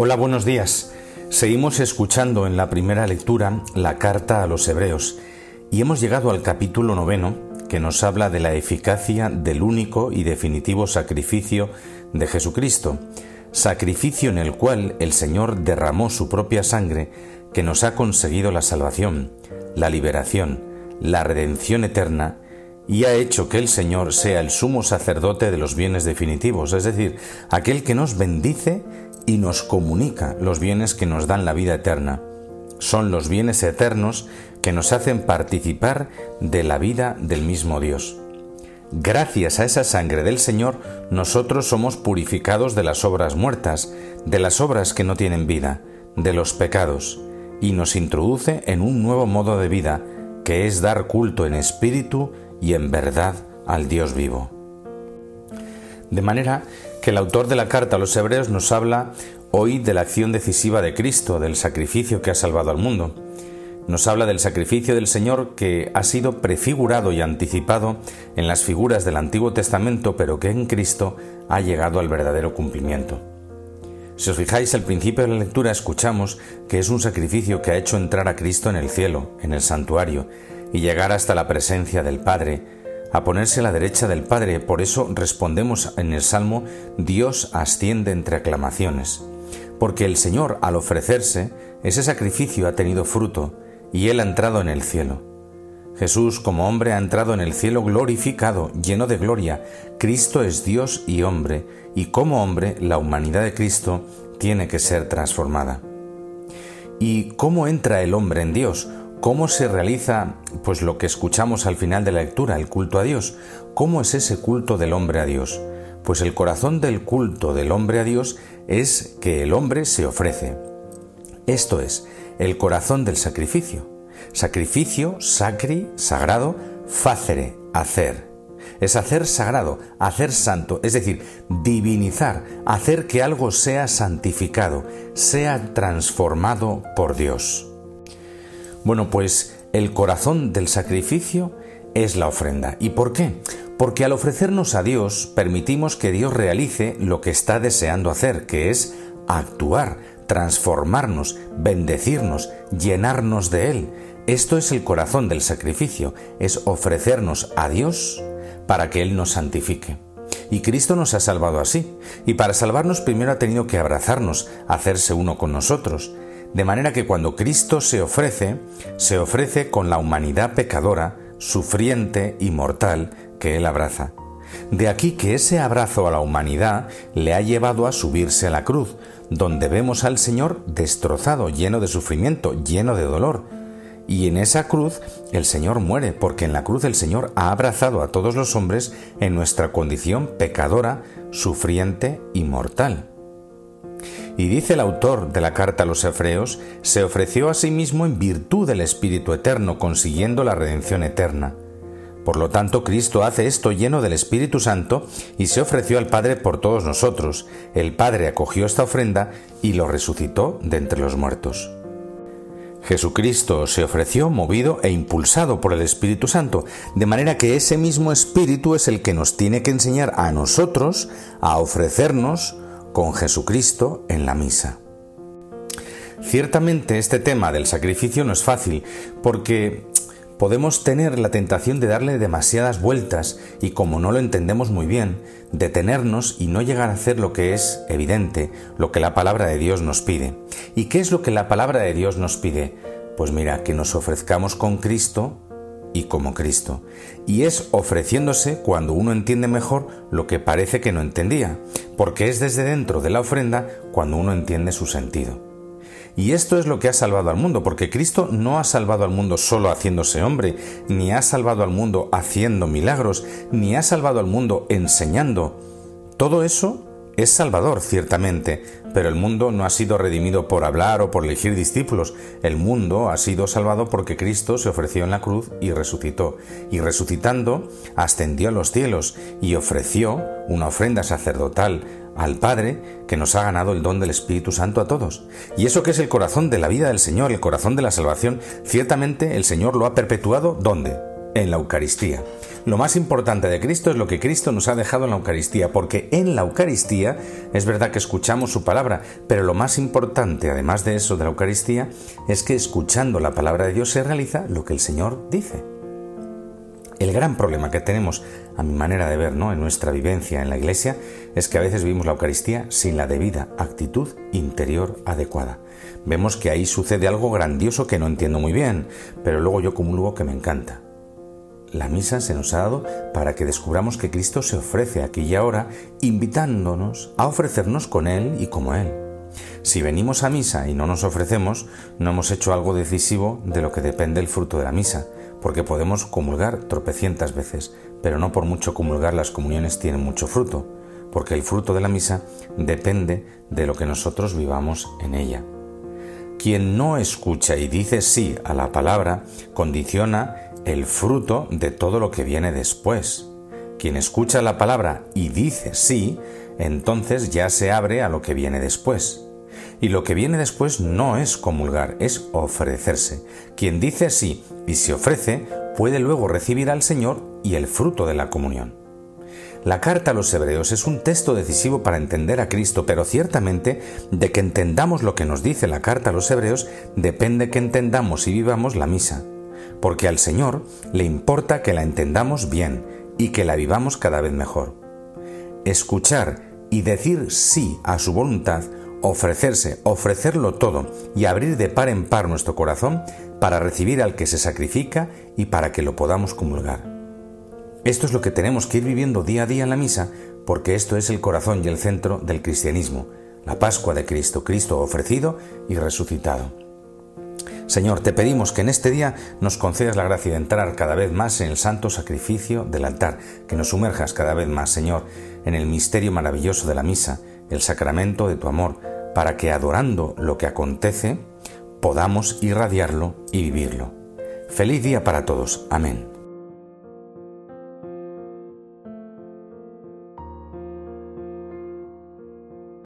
Hola, buenos días. Seguimos escuchando en la primera lectura la carta a los hebreos y hemos llegado al capítulo noveno que nos habla de la eficacia del único y definitivo sacrificio de Jesucristo, sacrificio en el cual el Señor derramó su propia sangre que nos ha conseguido la salvación, la liberación, la redención eterna y ha hecho que el Señor sea el sumo sacerdote de los bienes definitivos, es decir, aquel que nos bendice y nos comunica los bienes que nos dan la vida eterna. Son los bienes eternos que nos hacen participar de la vida del mismo Dios. Gracias a esa sangre del Señor, nosotros somos purificados de las obras muertas, de las obras que no tienen vida, de los pecados, y nos introduce en un nuevo modo de vida, que es dar culto en espíritu y en verdad al Dios vivo. De manera que el autor de la carta a los hebreos nos habla hoy de la acción decisiva de Cristo, del sacrificio que ha salvado al mundo. Nos habla del sacrificio del Señor que ha sido prefigurado y anticipado en las figuras del Antiguo Testamento, pero que en Cristo ha llegado al verdadero cumplimiento. Si os fijáis, al principio de la lectura escuchamos que es un sacrificio que ha hecho entrar a Cristo en el cielo, en el santuario, y llegar hasta la presencia del Padre, a ponerse a la derecha del Padre. Por eso respondemos en el Salmo, Dios asciende entre aclamaciones. Porque el Señor, al ofrecerse, ese sacrificio ha tenido fruto, y Él ha entrado en el cielo. Jesús como hombre ha entrado en el cielo glorificado, lleno de gloria. Cristo es Dios y hombre, y como hombre la humanidad de Cristo tiene que ser transformada. ¿Y cómo entra el hombre en Dios? ¿Cómo se realiza pues lo que escuchamos al final de la lectura, el culto a Dios? ¿Cómo es ese culto del hombre a Dios? Pues el corazón del culto del hombre a Dios es que el hombre se ofrece. Esto es, el corazón del sacrificio. Sacrificio, sacri, sagrado, facere, hacer. Es hacer sagrado, hacer santo, es decir, divinizar, hacer que algo sea santificado, sea transformado por Dios. Bueno, pues el corazón del sacrificio es la ofrenda. ¿Y por qué? Porque al ofrecernos a Dios permitimos que Dios realice lo que está deseando hacer, que es actuar, transformarnos, bendecirnos, llenarnos de Él. Esto es el corazón del sacrificio, es ofrecernos a Dios para que Él nos santifique. Y Cristo nos ha salvado así, y para salvarnos primero ha tenido que abrazarnos, hacerse uno con nosotros, de manera que cuando Cristo se ofrece, se ofrece con la humanidad pecadora, sufriente y mortal que Él abraza. De aquí que ese abrazo a la humanidad le ha llevado a subirse a la cruz, donde vemos al Señor destrozado, lleno de sufrimiento, lleno de dolor. Y en esa cruz el Señor muere, porque en la cruz el Señor ha abrazado a todos los hombres en nuestra condición pecadora, sufriente y mortal. Y dice el autor de la carta a los Efreos, se ofreció a sí mismo en virtud del Espíritu Eterno, consiguiendo la redención eterna. Por lo tanto, Cristo hace esto lleno del Espíritu Santo y se ofreció al Padre por todos nosotros. El Padre acogió esta ofrenda y lo resucitó de entre los muertos. Jesucristo se ofreció movido e impulsado por el Espíritu Santo, de manera que ese mismo Espíritu es el que nos tiene que enseñar a nosotros a ofrecernos con Jesucristo en la misa. Ciertamente este tema del sacrificio no es fácil, porque podemos tener la tentación de darle demasiadas vueltas y como no lo entendemos muy bien, detenernos y no llegar a hacer lo que es evidente, lo que la palabra de Dios nos pide. ¿Y qué es lo que la palabra de Dios nos pide? Pues mira, que nos ofrezcamos con Cristo y como Cristo. Y es ofreciéndose cuando uno entiende mejor lo que parece que no entendía, porque es desde dentro de la ofrenda cuando uno entiende su sentido. Y esto es lo que ha salvado al mundo, porque Cristo no ha salvado al mundo solo haciéndose hombre, ni ha salvado al mundo haciendo milagros, ni ha salvado al mundo enseñando. Todo eso es salvador, ciertamente, pero el mundo no ha sido redimido por hablar o por elegir discípulos. El mundo ha sido salvado porque Cristo se ofreció en la cruz y resucitó. Y resucitando, ascendió a los cielos y ofreció una ofrenda sacerdotal al Padre que nos ha ganado el don del Espíritu Santo a todos. Y eso que es el corazón de la vida del Señor, el corazón de la salvación, ciertamente el Señor lo ha perpetuado ¿dónde? en la Eucaristía. Lo más importante de Cristo es lo que Cristo nos ha dejado en la Eucaristía, porque en la Eucaristía es verdad que escuchamos su palabra, pero lo más importante, además de eso de la Eucaristía, es que escuchando la palabra de Dios se realiza lo que el Señor dice. El gran problema que tenemos, a mi manera de ver, ¿no? en nuestra vivencia en la Iglesia, es que a veces vivimos la Eucaristía sin la debida actitud interior adecuada. Vemos que ahí sucede algo grandioso que no entiendo muy bien, pero luego yo comulgo que me encanta. La misa se nos ha dado para que descubramos que Cristo se ofrece aquí y ahora, invitándonos a ofrecernos con Él y como Él. Si venimos a misa y no nos ofrecemos, no hemos hecho algo decisivo de lo que depende el fruto de la misa, porque podemos comulgar tropecientas veces, pero no por mucho comulgar las comuniones tienen mucho fruto, porque el fruto de la misa depende de lo que nosotros vivamos en ella. Quien no escucha y dice sí a la palabra condiciona el fruto de todo lo que viene después. Quien escucha la palabra y dice sí, entonces ya se abre a lo que viene después. Y lo que viene después no es comulgar, es ofrecerse. Quien dice sí y se ofrece puede luego recibir al Señor y el fruto de la comunión. La carta a los hebreos es un texto decisivo para entender a Cristo, pero ciertamente de que entendamos lo que nos dice la carta a los hebreos depende que entendamos y vivamos la misa porque al Señor le importa que la entendamos bien y que la vivamos cada vez mejor. Escuchar y decir sí a su voluntad, ofrecerse, ofrecerlo todo y abrir de par en par nuestro corazón para recibir al que se sacrifica y para que lo podamos comulgar. Esto es lo que tenemos que ir viviendo día a día en la misa, porque esto es el corazón y el centro del cristianismo, la Pascua de Cristo, Cristo ofrecido y resucitado. Señor, te pedimos que en este día nos concedas la gracia de entrar cada vez más en el santo sacrificio del altar, que nos sumerjas cada vez más, Señor, en el misterio maravilloso de la misa, el sacramento de tu amor, para que adorando lo que acontece, podamos irradiarlo y vivirlo. Feliz día para todos. Amén.